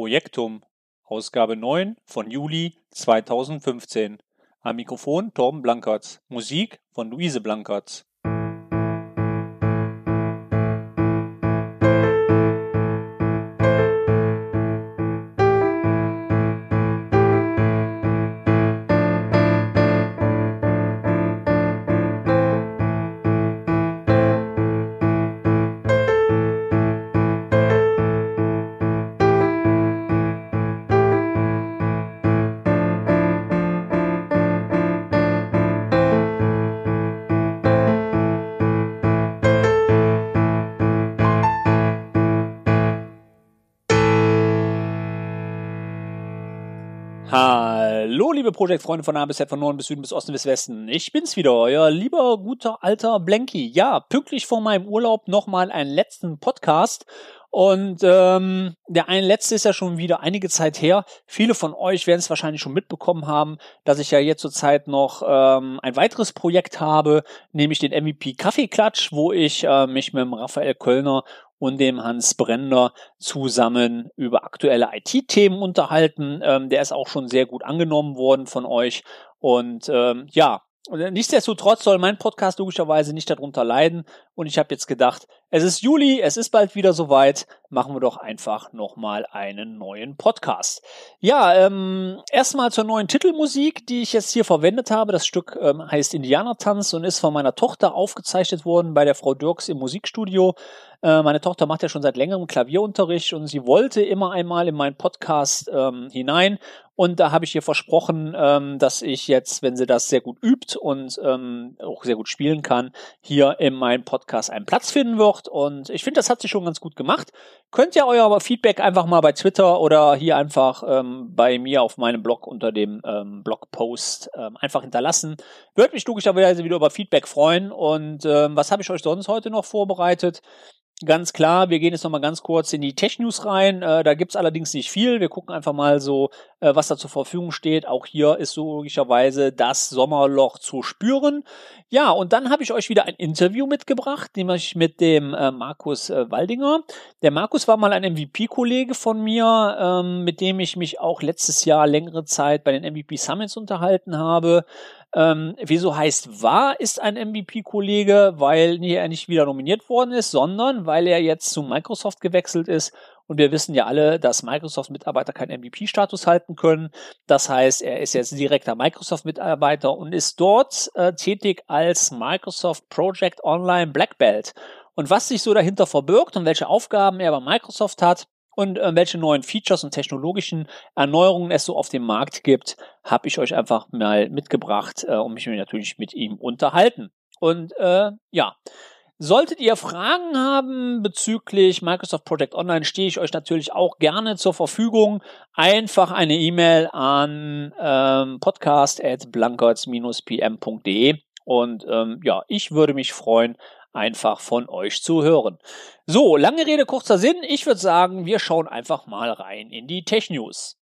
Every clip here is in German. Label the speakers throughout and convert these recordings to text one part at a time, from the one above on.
Speaker 1: Projektum, Ausgabe 9 von Juli 2015. Am Mikrofon Torben Blankertz. Musik von Luise Blankertz. Liebe Projektfreunde von A bis Z, von Norden bis Süden bis Osten bis Westen. Ich bin's wieder, euer lieber, guter, alter Blanky. Ja, pünktlich vor meinem Urlaub nochmal einen letzten Podcast. Und ähm, der eine letzte ist ja schon wieder einige Zeit her. Viele von euch werden es wahrscheinlich schon mitbekommen haben, dass ich ja jetzt zurzeit noch ähm, ein weiteres Projekt habe, nämlich den MVP Kaffeeklatsch, wo ich äh, mich mit dem Raphael Kölner und dem Hans Brender zusammen über aktuelle IT-Themen unterhalten. Ähm, der ist auch schon sehr gut angenommen worden von euch. Und ähm, ja, nichtsdestotrotz soll mein Podcast logischerweise nicht darunter leiden. Und ich habe jetzt gedacht, es ist Juli, es ist bald wieder soweit. Machen wir doch einfach nochmal einen neuen Podcast. Ja, ähm, erstmal zur neuen Titelmusik, die ich jetzt hier verwendet habe. Das Stück ähm, heißt Indianertanz und ist von meiner Tochter aufgezeichnet worden bei der Frau Dirks im Musikstudio. Äh, meine Tochter macht ja schon seit längerem Klavierunterricht und sie wollte immer einmal in meinen Podcast ähm, hinein. Und da habe ich ihr versprochen, ähm, dass ich jetzt, wenn sie das sehr gut übt und ähm, auch sehr gut spielen kann, hier in meinem Podcast einen Platz finden wird. Und ich finde, das hat sie schon ganz gut gemacht. Könnt ihr euer Feedback einfach mal bei Twitter oder hier einfach ähm, bei mir auf meinem Blog unter dem ähm, Blogpost ähm, einfach hinterlassen. Würde mich logischerweise wieder über Feedback freuen. Und ähm, was habe ich euch sonst heute noch vorbereitet? Ganz klar, wir gehen jetzt nochmal ganz kurz in die Tech-News rein. Äh, da gibt's allerdings nicht viel. Wir gucken einfach mal so, äh, was da zur Verfügung steht. Auch hier ist so logischerweise das Sommerloch zu spüren. Ja, und dann habe ich euch wieder ein Interview mitgebracht, nämlich mit dem äh, Markus äh, Waldinger. Der Markus war mal ein MVP-Kollege von mir, ähm, mit dem ich mich auch letztes Jahr längere Zeit bei den MVP Summits unterhalten habe. Ähm, wieso heißt war ist ein MVP-Kollege? Weil er nicht wieder nominiert worden ist, sondern weil er jetzt zu Microsoft gewechselt ist. Und wir wissen ja alle, dass Microsoft-Mitarbeiter keinen MVP-Status halten können. Das heißt, er ist jetzt direkter Microsoft-Mitarbeiter und ist dort äh, tätig als Microsoft Project Online Black Belt. Und was sich so dahinter verbirgt und welche Aufgaben er bei Microsoft hat, und äh, welche neuen Features und technologischen Erneuerungen es so auf dem Markt gibt, habe ich euch einfach mal mitgebracht äh, und mich natürlich mit ihm unterhalten. Und äh, ja, Solltet ihr Fragen haben bezüglich Microsoft Project Online, stehe ich euch natürlich auch gerne zur Verfügung. Einfach eine E-Mail an ähm, podcast.blankertz-pm.de und ähm, ja, ich würde mich freuen, einfach von euch zu hören. So, lange Rede, kurzer Sinn. Ich würde sagen, wir schauen einfach mal rein in die Tech News.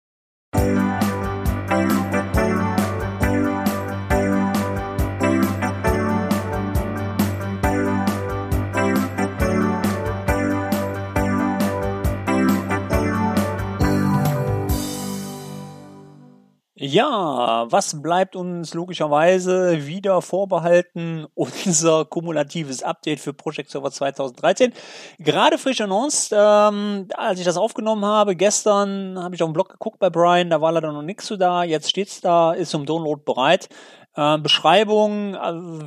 Speaker 1: Ja, was bleibt uns logischerweise wieder vorbehalten? Unser kumulatives Update für Project Server 2013. Gerade frisch announced, ähm, als ich das aufgenommen habe, gestern habe ich auf dem Blog geguckt bei Brian, da war leider noch nichts zu da. Jetzt steht's da, ist zum Download bereit. Äh, Beschreibung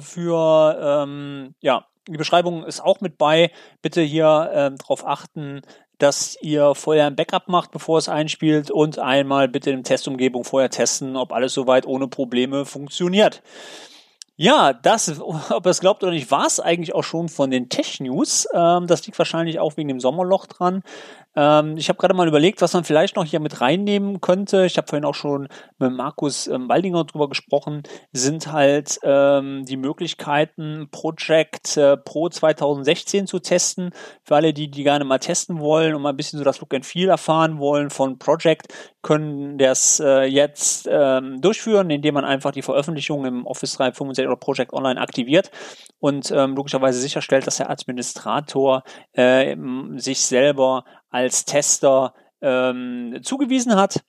Speaker 1: für, ähm, ja, die Beschreibung ist auch mit bei. Bitte hier äh, darauf achten, dass ihr vorher ein Backup macht, bevor es einspielt und einmal bitte in Testumgebung vorher testen, ob alles soweit ohne Probleme funktioniert. Ja, das, ob ihr es glaubt oder nicht, war es eigentlich auch schon von den Tech-News. Ähm, das liegt wahrscheinlich auch wegen dem Sommerloch dran. Ähm, ich habe gerade mal überlegt, was man vielleicht noch hier mit reinnehmen könnte. Ich habe vorhin auch schon mit Markus ähm, Waldinger drüber gesprochen. Sind halt ähm, die Möglichkeiten, Project äh, Pro 2016 zu testen. Für alle, die die gerne mal testen wollen und mal ein bisschen so das Look and Feel erfahren wollen von Project, können das äh, jetzt ähm, durchführen, indem man einfach die Veröffentlichung im Office 365 oder Project Online aktiviert und ähm, logischerweise sicherstellt, dass der Administrator äh, sich selber als Tester ähm, zugewiesen hat.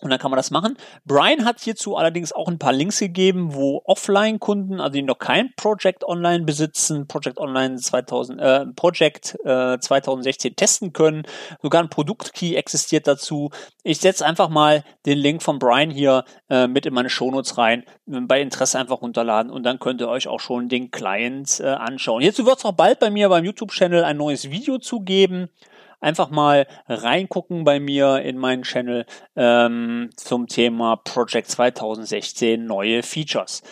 Speaker 1: Und dann kann man das machen. Brian hat hierzu allerdings auch ein paar Links gegeben, wo Offline-Kunden, also die noch kein Project Online besitzen, Project Online 2000, äh, Project äh, 2016 testen können. Sogar ein Produktkey existiert dazu. Ich setze einfach mal den Link von Brian hier äh, mit in meine Shownotes rein. Bei Interesse einfach runterladen und dann könnt ihr euch auch schon den Client äh, anschauen. Hierzu wird es auch bald bei mir beim YouTube-Channel ein neues Video zugeben einfach mal reingucken bei mir in meinen Channel ähm, zum Thema Project 2016 neue Features.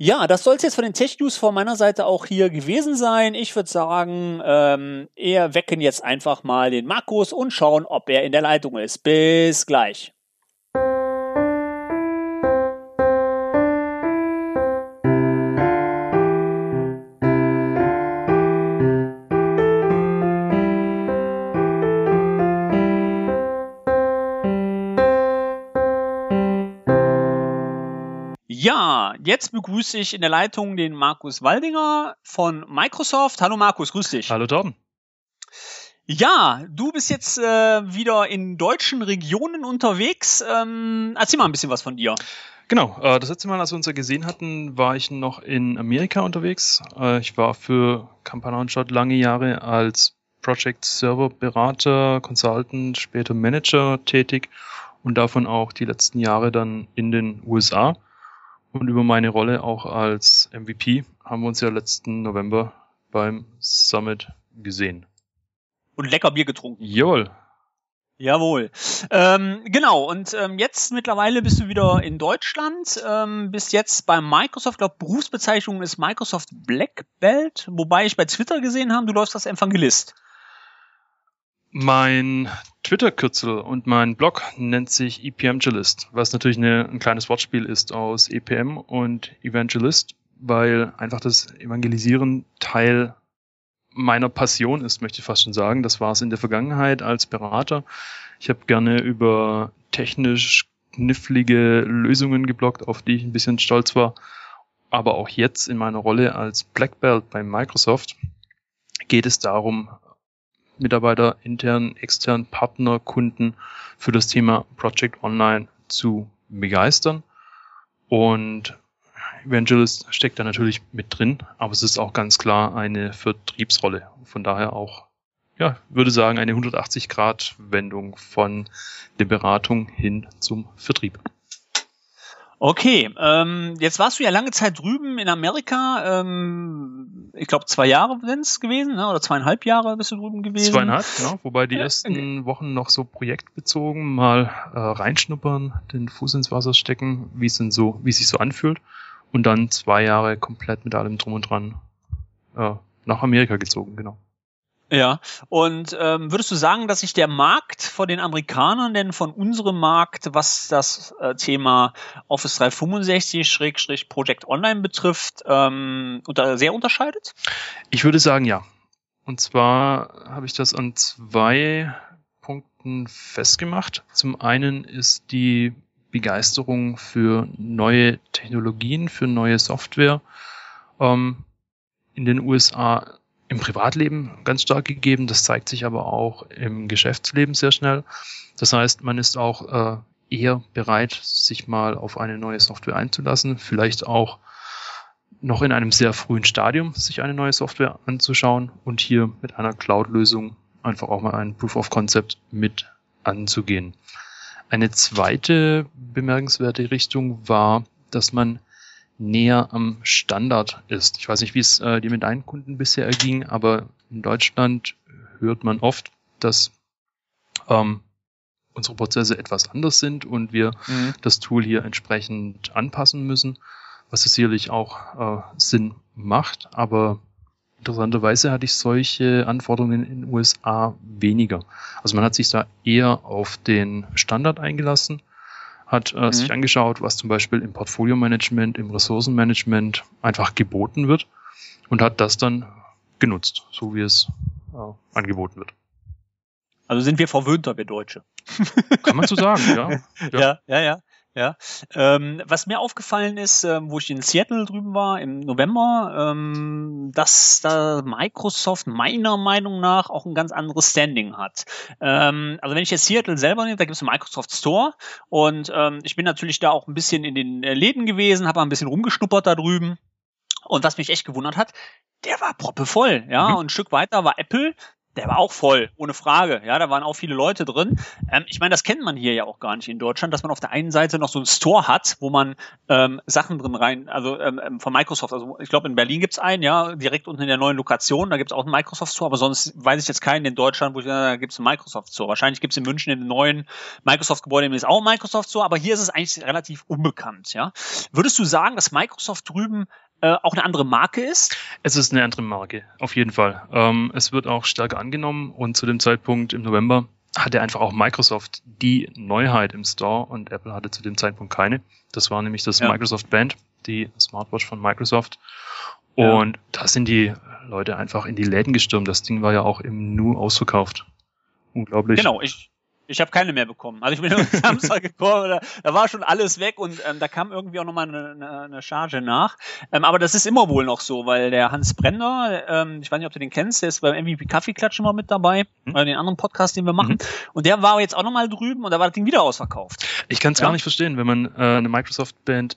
Speaker 1: Ja, das soll es jetzt von den Tech-News von meiner Seite auch hier gewesen sein. Ich würde sagen, ähm, eher wecken jetzt einfach mal den Markus und schauen, ob er in der Leitung ist. Bis gleich. Ja, jetzt begrüße ich in der Leitung den Markus Waldinger von Microsoft. Hallo Markus, grüß dich.
Speaker 2: Hallo Torben.
Speaker 1: Ja, du bist jetzt äh, wieder in deutschen Regionen unterwegs. Ähm, erzähl mal ein bisschen was von dir.
Speaker 2: Genau, äh, das letzte Mal, als wir uns ja gesehen hatten, war ich noch in Amerika unterwegs. Äh, ich war für Campana und Shot lange Jahre als Project Server Berater, Consultant, später Manager tätig und davon auch die letzten Jahre dann in den USA. Und über meine Rolle auch als MVP haben wir uns ja letzten November beim Summit gesehen.
Speaker 1: Und lecker Bier getrunken.
Speaker 2: Jawohl.
Speaker 1: Jawohl. Ähm, genau, und ähm, jetzt mittlerweile bist du wieder in Deutschland, ähm, bist jetzt bei Microsoft, glaube Berufsbezeichnung ist Microsoft Black Belt, wobei ich bei Twitter gesehen habe, du läufst als Evangelist.
Speaker 2: Mein Twitter-Kürzel und mein Blog nennt sich EPMgelist, was natürlich eine, ein kleines Wortspiel ist aus EPM und Evangelist, weil einfach das Evangelisieren Teil meiner Passion ist, möchte ich fast schon sagen. Das war es in der Vergangenheit als Berater. Ich habe gerne über technisch knifflige Lösungen geblockt, auf die ich ein bisschen stolz war. Aber auch jetzt in meiner Rolle als Black Belt bei Microsoft geht es darum, Mitarbeiter, intern, extern, Partner, Kunden für das Thema Project Online zu begeistern. Und Evangelist steckt da natürlich mit drin, aber es ist auch ganz klar eine Vertriebsrolle. Von daher auch, ja, würde sagen, eine 180-Grad-Wendung von der Beratung hin zum Vertrieb.
Speaker 1: Okay, ähm, jetzt warst du ja lange Zeit drüben in Amerika. Ähm, ich glaube, zwei Jahre sind es gewesen, ne? oder zweieinhalb Jahre bist du drüben gewesen.
Speaker 2: Zweieinhalb, genau. Wobei die ersten Wochen noch so projektbezogen mal äh, reinschnuppern, den Fuß ins Wasser stecken, wie es denn so, wie es sich so anfühlt. Und dann zwei Jahre komplett mit allem drum und dran äh, nach Amerika gezogen, genau.
Speaker 1: Ja, und ähm, würdest du sagen, dass sich der Markt von den Amerikanern denn von unserem Markt, was das äh, Thema Office 365 Project Online betrifft, ähm, unter, sehr unterscheidet?
Speaker 2: Ich würde sagen, ja. Und zwar habe ich das an zwei Punkten festgemacht. Zum einen ist die Begeisterung für neue Technologien, für neue Software ähm, in den USA im Privatleben ganz stark gegeben. Das zeigt sich aber auch im Geschäftsleben sehr schnell. Das heißt, man ist auch äh, eher bereit, sich mal auf eine neue Software einzulassen, vielleicht auch noch in einem sehr frühen Stadium sich eine neue Software anzuschauen und hier mit einer Cloud-Lösung einfach auch mal ein Proof of Concept mit anzugehen. Eine zweite bemerkenswerte Richtung war, dass man näher am Standard ist. Ich weiß nicht, wie es äh, dir mit deinen Kunden bisher erging, aber in Deutschland hört man oft, dass ähm, unsere Prozesse etwas anders sind und wir mhm. das Tool hier entsprechend anpassen müssen, was sicherlich auch äh, Sinn macht, aber interessanterweise hatte ich solche Anforderungen in den USA weniger. Also man hat sich da eher auf den Standard eingelassen hat äh, mhm. sich angeschaut, was zum Beispiel im Portfolio-Management, im Ressourcenmanagement einfach geboten wird und hat das dann genutzt, so wie es äh, angeboten wird.
Speaker 1: Also sind wir verwöhnter, wir Deutsche.
Speaker 2: Kann man so sagen, ja.
Speaker 1: Ja, ja, ja. Ja, ähm, was mir aufgefallen ist, ähm, wo ich in Seattle drüben war im November, ähm, dass da Microsoft meiner Meinung nach auch ein ganz anderes Standing hat. Ähm, also wenn ich jetzt Seattle selber nehme, da gibt es einen Microsoft Store und ähm, ich bin natürlich da auch ein bisschen in den äh, Läden gewesen, habe ein bisschen rumgeschnuppert da drüben. Und was mich echt gewundert hat, der war proppevoll, ja. Mhm. Und ein Stück weiter war Apple, der war auch voll, ohne Frage. Ja, da waren auch viele Leute drin. Ähm, ich meine, das kennt man hier ja auch gar nicht in Deutschland, dass man auf der einen Seite noch so einen Store hat, wo man ähm, Sachen drin rein, also ähm, ähm von Microsoft, also ich glaube in Berlin gibt's einen, ja, direkt unten in der neuen Lokation, da gibt's auch einen Microsoft Store, aber sonst weiß ich jetzt keinen in Deutschland, wo ich da gibt's einen Microsoft Store. Wahrscheinlich gibt's in München in den neuen Microsoft-Gebäude ist auch ein Microsoft Store, aber hier ist es eigentlich relativ unbekannt, ja. Würdest du sagen, dass Microsoft drüben äh, auch eine andere Marke ist?
Speaker 2: Es ist eine andere Marke, auf jeden Fall. Ähm, es wird auch stärker angenommen und zu dem Zeitpunkt im November hatte einfach auch Microsoft die Neuheit im Store und Apple hatte zu dem Zeitpunkt keine. Das war nämlich das ja. Microsoft Band, die Smartwatch von Microsoft. Und ja. da sind die Leute einfach in die Läden gestürmt. Das Ding war ja auch im Nu ausverkauft. Unglaublich.
Speaker 1: Genau, ich, ich habe keine mehr bekommen. Also ich bin am Samstag gekommen, da, da, war schon alles weg und ähm, da kam irgendwie auch nochmal eine, eine, eine Charge nach. Ähm, aber das ist immer wohl noch so, weil der Hans Brenner, ähm, ich weiß nicht, ob du den kennst, der ist beim MVP Kaffeeklatsch immer mit dabei, mhm. oder den anderen Podcast, den wir machen. Mhm. Und der war jetzt auch nochmal drüben und da war das Ding wieder ausverkauft.
Speaker 2: Ich kann es ja? gar nicht verstehen, wenn man äh, eine Microsoft-Band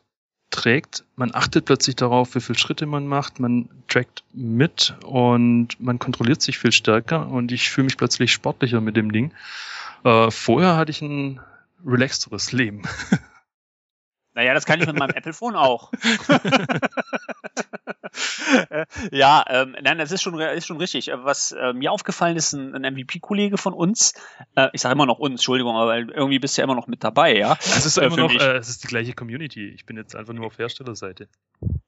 Speaker 2: trägt, man achtet plötzlich darauf, wie viele Schritte man macht, man trackt mit und man kontrolliert sich viel stärker und ich fühle mich plötzlich sportlicher mit dem Ding. Äh, vorher hatte ich ein relaxteres Leben.
Speaker 1: Naja, das kann ich mit meinem Apple-Phone auch. ja, ähm, nein, das ist schon, ist schon richtig. Was äh, mir aufgefallen ist, ein, ein MVP-Kollege von uns, äh, ich sage immer noch uns, Entschuldigung, aber irgendwie bist du ja immer noch mit dabei, ja.
Speaker 2: Es ist äh, immer noch, äh, es ist die gleiche Community. Ich bin jetzt einfach nur auf Herstellerseite.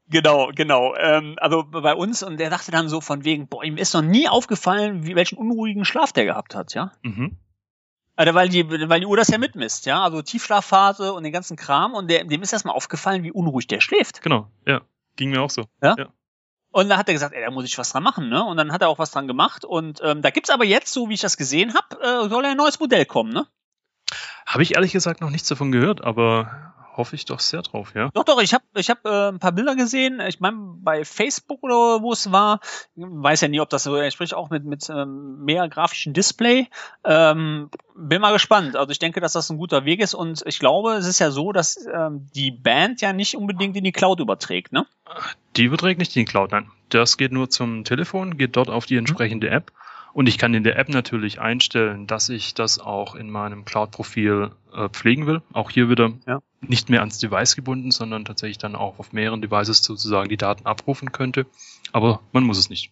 Speaker 1: Genau, genau. Ähm, also bei uns und der dachte dann so von wegen, boah, ihm ist noch nie aufgefallen, wie welchen unruhigen Schlaf der gehabt hat, ja. Mhm. Also weil die, weil die Uhr das ja mitmisst, ja, also Tiefschlafphase und den ganzen Kram und der, dem ist erstmal aufgefallen, wie unruhig der schläft.
Speaker 2: Genau, ja. Ging mir auch so.
Speaker 1: Ja. ja. Und da hat er gesagt, ey, da muss ich was dran machen, ne? Und dann hat er auch was dran gemacht. Und ähm, da gibt's aber jetzt, so wie ich das gesehen habe, äh, soll ein neues Modell kommen, ne?
Speaker 2: Habe ich ehrlich gesagt noch nichts davon gehört, aber hoffe ich doch sehr drauf, ja.
Speaker 1: Doch, doch, ich habe ich hab, äh, ein paar Bilder gesehen. Ich meine, bei Facebook oder wo es war, weiß ja nie, ob das so entspricht, auch mit, mit ähm, mehr grafischen Display. Ähm, bin mal gespannt. Also ich denke, dass das ein guter Weg ist und ich glaube, es ist ja so, dass ähm, die Band ja nicht unbedingt in die Cloud überträgt, ne?
Speaker 2: Die überträgt nicht in die Cloud, nein. Das geht nur zum Telefon, geht dort auf die entsprechende App und ich kann in der App natürlich einstellen, dass ich das auch in meinem Cloud-Profil äh, pflegen will. Auch hier wieder ja. nicht mehr ans Device gebunden, sondern tatsächlich dann auch auf mehreren Devices sozusagen die Daten abrufen könnte. Aber man muss es nicht.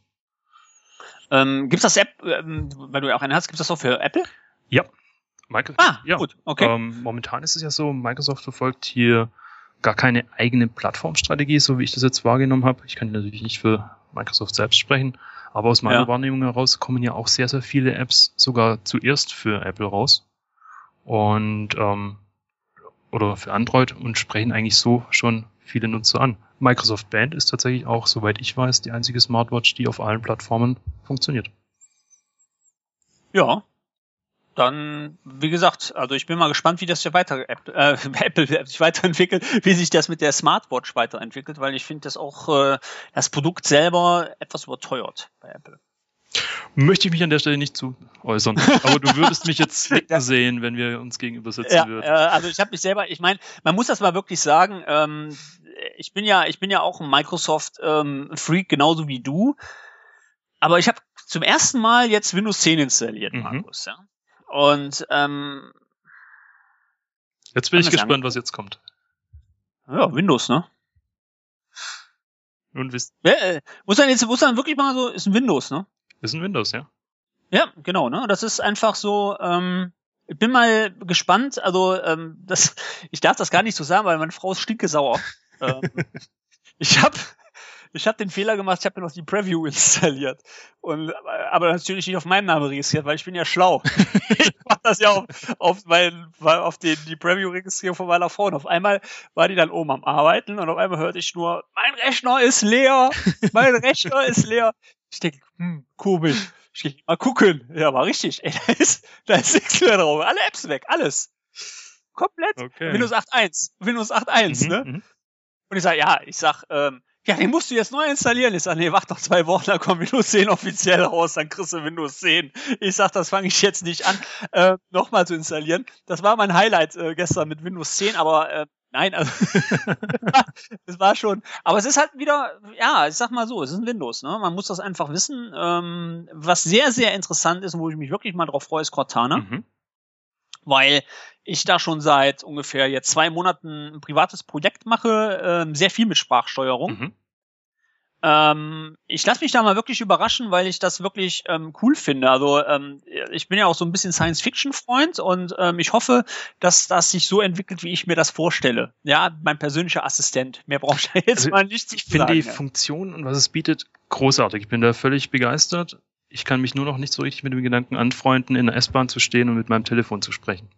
Speaker 1: Ähm, gibt es das App, ähm, weil du ja auch eine hast, gibt es das auch für Apple?
Speaker 2: Ja. Michael, ah, ja. gut, okay. Ähm, momentan ist es ja so, Microsoft verfolgt hier gar keine eigene Plattformstrategie, so wie ich das jetzt wahrgenommen habe. Ich kann natürlich nicht für Microsoft selbst sprechen, aber aus meiner ja. Wahrnehmung heraus kommen ja auch sehr, sehr viele Apps sogar zuerst für Apple raus. Und ähm, oder für Android und sprechen eigentlich so schon viele Nutzer an. Microsoft Band ist tatsächlich auch, soweit ich weiß, die einzige Smartwatch, die auf allen Plattformen funktioniert.
Speaker 1: Ja, dann, wie gesagt, also ich bin mal gespannt, wie das ja weiter äh, Apple sich weiterentwickelt, wie sich das mit der Smartwatch weiterentwickelt, weil ich finde das auch äh, das Produkt selber etwas überteuert bei Apple.
Speaker 2: Möchte ich mich an der Stelle nicht zu äußern. Aber du würdest mich jetzt nicken sehen, wenn wir uns gegenüber sitzen
Speaker 1: ja,
Speaker 2: würden.
Speaker 1: Äh, also ich habe mich selber, ich meine, man muss das mal wirklich sagen, ähm, ich bin ja, ich bin ja auch ein Microsoft-Freak, ähm, genauso wie du. Aber ich habe zum ersten Mal jetzt Windows 10 installiert, mhm. Markus. Ja? Und ähm,
Speaker 2: jetzt bin ich gespannt, sagen? was jetzt kommt.
Speaker 1: Ja, Windows, ne?
Speaker 2: Und wisst.
Speaker 1: Ja, äh, muss dann jetzt, muss dann wirklich mal so, ist ein Windows, ne?
Speaker 2: Ist ein Windows, ja.
Speaker 1: Ja, genau, ne? Das ist einfach so, ähm, ich bin mal gespannt, also ähm, das, ich darf das gar nicht so sagen, weil meine Frau ist stinkesauer. ähm, ich habe ich habe den Fehler gemacht, ich habe mir noch die Preview installiert. Und, aber natürlich nicht auf meinen Namen registriert, weil ich bin ja schlau. ich mach das ja auf, auf, mein, auf den, die Preview-Registrierung von meiner Frau. Und auf einmal war die dann oben am Arbeiten und auf einmal hörte ich nur, mein Rechner ist leer, mein Rechner ist leer. Ich denke, hm, komisch. Ich geh mal gucken. Ja, war richtig. Ey, da ist, da ist nichts mehr drauf. Alle Apps weg, alles. komplett. Okay. Windows 8.1. Windows 8.1, mhm, ne? Mhm. Und ich sag, ja, ich sag, ähm, ja, den musst du jetzt neu installieren. Ich sag, nee, warte noch zwei Wochen, dann kommt Windows 10 offiziell raus, dann kriegst du Windows 10. Ich sag, das fange ich jetzt nicht an, äh, nochmal zu installieren. Das war mein Highlight äh, gestern mit Windows 10, aber äh, nein, also es war schon. Aber es ist halt wieder, ja, ich sag mal so, es ist ein Windows, ne? Man muss das einfach wissen. Ähm, was sehr, sehr interessant ist und wo ich mich wirklich mal drauf freue, ist Cortana. Mhm. Weil ich da schon seit ungefähr jetzt zwei Monaten ein privates Projekt mache, ähm, sehr viel mit Sprachsteuerung. Mhm. Ähm, ich lasse mich da mal wirklich überraschen, weil ich das wirklich ähm, cool finde. Also ähm, ich bin ja auch so ein bisschen Science-Fiction-Freund und ähm, ich hoffe, dass das sich so entwickelt, wie ich mir das vorstelle. Ja, mein persönlicher Assistent. Mehr brauche ich jetzt also mal nicht
Speaker 2: zu Ich finde die ja. Funktion und was es bietet großartig. Ich bin da völlig begeistert. Ich kann mich nur noch nicht so richtig mit dem Gedanken anfreunden, in der S-Bahn zu stehen und mit meinem Telefon zu sprechen.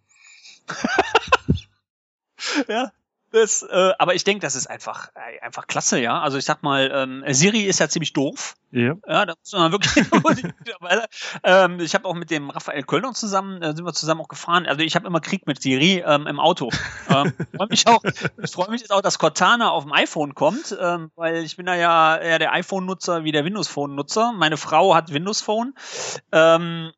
Speaker 1: ja, das, äh, aber ich denke, das ist einfach, äh, einfach klasse, ja. Also ich sag mal, ähm, Siri ist ja ziemlich doof. Ja. Ja, da muss man wirklich. ähm, ich habe auch mit dem Raphael Kölner zusammen, äh, sind wir zusammen auch gefahren. Also ich habe immer Krieg mit Siri ähm, im Auto. ähm, freu mich auch, ich freue mich jetzt auch, dass Cortana auf dem iPhone kommt, ähm, weil ich bin da ja eher der iPhone-Nutzer wie der Windows-Phone-Nutzer. Meine Frau hat Windows-Phone. Ähm,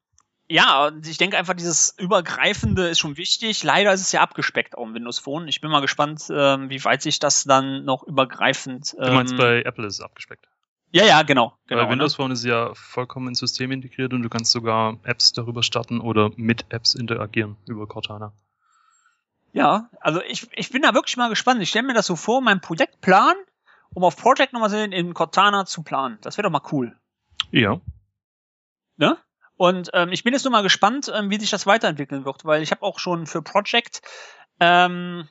Speaker 1: ja, ich denke einfach, dieses Übergreifende ist schon wichtig. Leider ist es ja abgespeckt auf dem Windows Phone. Ich bin mal gespannt, ähm, wie weit sich das dann noch übergreifend.
Speaker 2: Ähm, du meinst, ähm, bei Apple ist es abgespeckt?
Speaker 1: Ja, ja, genau. genau
Speaker 2: Bei Windows ne? Phone ist ja vollkommen ins System integriert und du kannst sogar Apps darüber starten oder mit Apps interagieren über Cortana.
Speaker 1: Ja, also ich, ich bin da wirklich mal gespannt. Ich stelle mir das so vor, mein Projektplan, um auf Project nochmal in Cortana zu planen. Das wäre doch mal cool.
Speaker 2: Ja.
Speaker 1: Ne? Und ähm, ich bin jetzt nur mal gespannt, ähm, wie sich das weiterentwickeln wird, weil ich habe auch schon für Project ähm,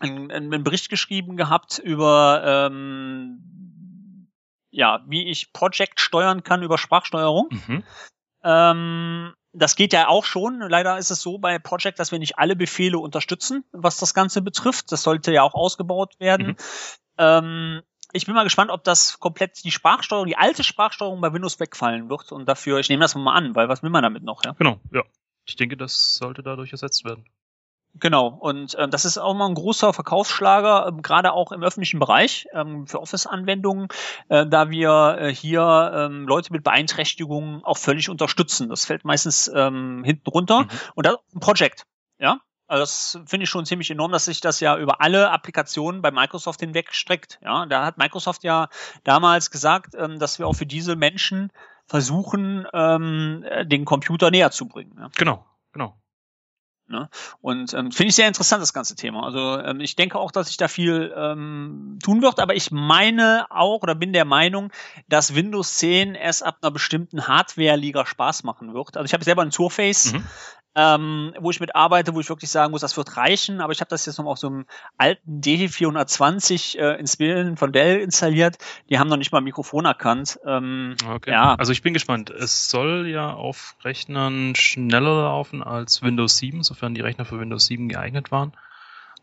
Speaker 1: einen, einen Bericht geschrieben gehabt über ähm, ja, wie ich Project steuern kann über Sprachsteuerung. Mhm. Ähm, das geht ja auch schon. Leider ist es so bei Project, dass wir nicht alle Befehle unterstützen, was das Ganze betrifft. Das sollte ja auch ausgebaut werden. Mhm. Ähm, ich bin mal gespannt, ob das komplett die Sprachsteuerung, die alte Sprachsteuerung bei Windows wegfallen wird. Und dafür, ich nehme das mal an, weil was will man damit noch, ja?
Speaker 2: Genau, ja. Ich denke, das sollte dadurch ersetzt werden.
Speaker 1: Genau, und ähm, das ist auch mal ein großer Verkaufsschlager, ähm, gerade auch im öffentlichen Bereich ähm, für Office-Anwendungen, äh, da wir äh, hier ähm, Leute mit Beeinträchtigungen auch völlig unterstützen. Das fällt meistens ähm, hinten runter. Mhm. Und das ist ein Projekt. Ja, also das finde ich schon ziemlich enorm, dass sich das ja über alle Applikationen bei Microsoft hinweg streckt. Ja, da hat Microsoft ja damals gesagt, ähm, dass wir auch für diese Menschen versuchen, ähm, den Computer näher zu bringen. Ja.
Speaker 2: Genau, genau.
Speaker 1: Ne? Und ähm, finde ich sehr interessant, das ganze Thema. Also ähm, ich denke auch, dass sich da viel ähm, tun wird, aber ich meine auch oder bin der Meinung, dass Windows 10 erst ab einer bestimmten Hardware-Liga Spaß machen wird. Also ich habe selber ein Surface, mhm ähm, wo ich mit arbeite, wo ich wirklich sagen muss, das wird reichen. Aber ich habe das jetzt noch auf so einem alten D420 äh, ins Bilden von Dell installiert. Die haben noch nicht mal ein Mikrofon erkannt. Ähm,
Speaker 2: okay. Ja. Also ich bin gespannt. Es soll ja auf Rechnern schneller laufen als Windows 7, sofern die Rechner für Windows 7 geeignet waren.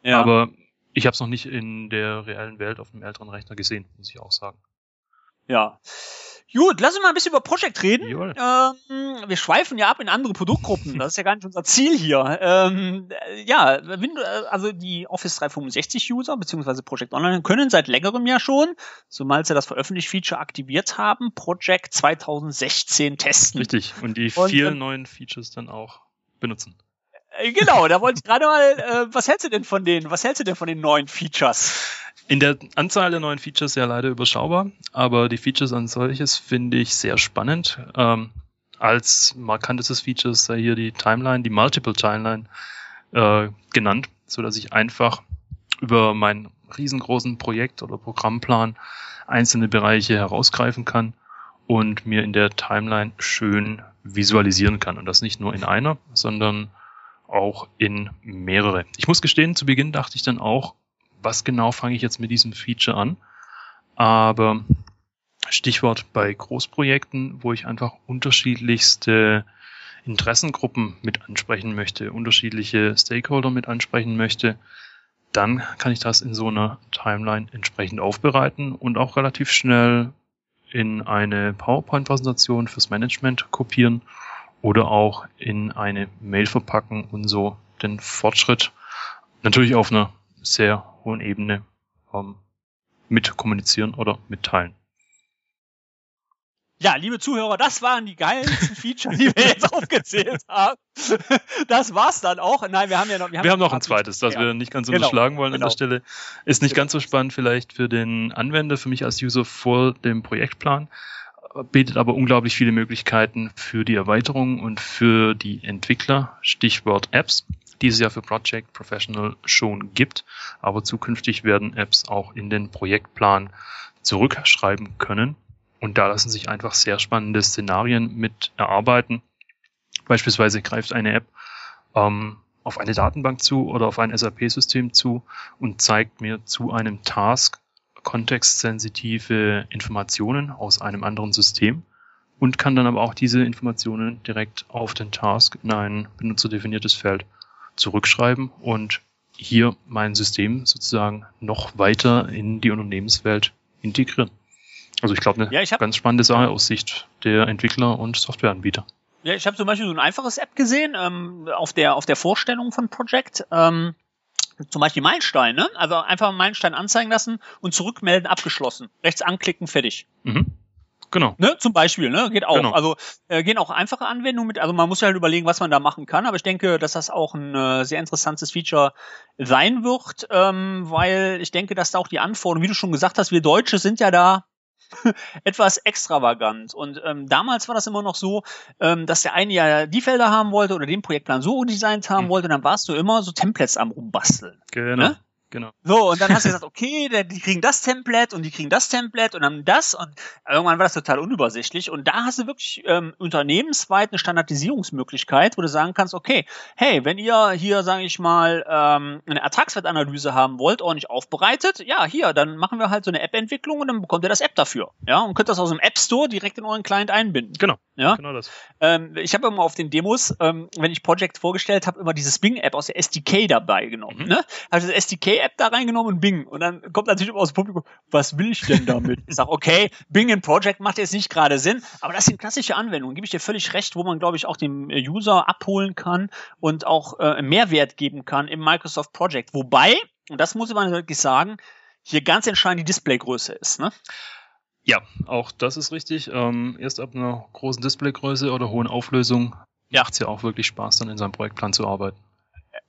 Speaker 2: Ja. Aber ich habe es noch nicht in der reellen Welt auf einem älteren Rechner gesehen, muss ich auch sagen.
Speaker 1: Ja. Gut, lass uns mal ein bisschen über Project reden. Ähm, wir schweifen ja ab in andere Produktgruppen. Das ist ja gar nicht unser Ziel hier. Ähm, ja, also die Office 365 User beziehungsweise Project Online können seit längerem ja schon, zumal sie das veröffentlicht Feature aktiviert haben, Project 2016 testen.
Speaker 2: Richtig. Und die Und, ähm, neuen Features dann auch benutzen.
Speaker 1: Äh, genau, da wollte ich gerade mal, äh, was hältst du denn von den, was hältst du denn von den neuen Features?
Speaker 2: In der Anzahl der neuen Features ja leider überschaubar, aber die Features an solches finde ich sehr spannend. Ähm, als markantestes Feature sei hier die Timeline, die Multiple Timeline äh, genannt, so dass ich einfach über mein riesengroßen Projekt oder Programmplan einzelne Bereiche herausgreifen kann und mir in der Timeline schön visualisieren kann. Und das nicht nur in einer, sondern auch in mehrere. Ich muss gestehen, zu Beginn dachte ich dann auch, was genau fange ich jetzt mit diesem Feature an? Aber Stichwort bei Großprojekten, wo ich einfach unterschiedlichste Interessengruppen mit ansprechen möchte, unterschiedliche Stakeholder mit ansprechen möchte, dann kann ich das in so einer Timeline entsprechend aufbereiten und auch relativ schnell in eine PowerPoint-Präsentation fürs Management kopieren oder auch in eine Mail verpacken und so den Fortschritt natürlich auf einer sehr hohen Ebene ähm, mit kommunizieren oder mitteilen.
Speaker 1: Ja, liebe Zuhörer, das waren die geilsten Features, die wir jetzt aufgezählt haben. Das war's dann auch. Nein, wir haben ja noch.
Speaker 2: Wir haben, wir haben noch ein zweites, das ja. wir nicht ganz genau, unterschlagen wollen genau. an der Stelle. Ist nicht genau. ganz so spannend vielleicht für den Anwender, für mich als User vor dem Projektplan, bietet aber unglaublich viele Möglichkeiten für die Erweiterung und für die Entwickler. Stichwort Apps, die es ja für Project Professional schon gibt, aber zukünftig werden Apps auch in den Projektplan zurückschreiben können. Und da lassen sich einfach sehr spannende Szenarien mit erarbeiten. Beispielsweise greift eine App ähm, auf eine Datenbank zu oder auf ein SAP-System zu und zeigt mir zu einem Task kontextsensitive Informationen aus einem anderen System und kann dann aber auch diese Informationen direkt auf den Task in ein benutzerdefiniertes Feld zurückschreiben und hier mein System sozusagen noch weiter in die Unternehmenswelt integrieren. Also ich glaube, eine ja, ganz spannende Sache aus Sicht der Entwickler und Softwareanbieter.
Speaker 1: Ja, ich habe zum Beispiel so ein einfaches App gesehen ähm, auf der auf der Vorstellung von Project. Ähm, zum Beispiel Meilenstein, ne? Also einfach Meilenstein anzeigen lassen und zurückmelden, abgeschlossen. Rechts anklicken, fertig. Mhm. Genau. Ne, zum Beispiel, ne, geht auch. Genau. Also äh, gehen auch einfache Anwendungen mit. Also man muss ja halt überlegen, was man da machen kann. Aber ich denke, dass das auch ein äh, sehr interessantes Feature sein wird, ähm, weil ich denke, dass da auch die Anforderungen, wie du schon gesagt hast, wir Deutsche sind ja da etwas extravagant. Und ähm, damals war das immer noch so, ähm, dass der eine ja die Felder haben wollte oder den Projektplan so designt haben mhm. wollte, und dann warst du immer so Templates am rumbasteln.
Speaker 2: Genau. Ne? Genau.
Speaker 1: So, und dann hast du gesagt, okay, die kriegen das Template und die kriegen das Template und dann das und irgendwann war das total unübersichtlich und da hast du wirklich ähm, unternehmensweit eine Standardisierungsmöglichkeit, wo du sagen kannst, okay, hey, wenn ihr hier, sage ich mal, ähm, eine Ertragswertanalyse haben wollt, ordentlich aufbereitet, ja, hier, dann machen wir halt so eine App-Entwicklung und dann bekommt ihr das App dafür, ja, und könnt das aus dem App Store direkt in euren Client einbinden.
Speaker 2: Genau.
Speaker 1: Ja, genau das. Ähm, ich habe immer auf den Demos, ähm, wenn ich Project vorgestellt habe, immer dieses Bing-App aus der SDK dabei genommen. Mhm. Ne? Also das SDK-App da reingenommen und Bing. Und dann kommt natürlich immer aus dem Publikum, was will ich denn damit? ich sage, okay, Bing in Project macht jetzt nicht gerade Sinn, aber das sind klassische Anwendungen, gebe ich dir völlig recht, wo man, glaube ich, auch dem User abholen kann und auch äh, Mehrwert geben kann im Microsoft Project. Wobei, und das muss man wirklich sagen, hier ganz entscheidend die Displaygröße ist. Ne?
Speaker 2: Ja, auch das ist richtig. Ähm, erst ab einer großen Displaygröße oder hohen Auflösung ja. macht es ja auch wirklich Spaß, dann in seinem Projektplan zu arbeiten.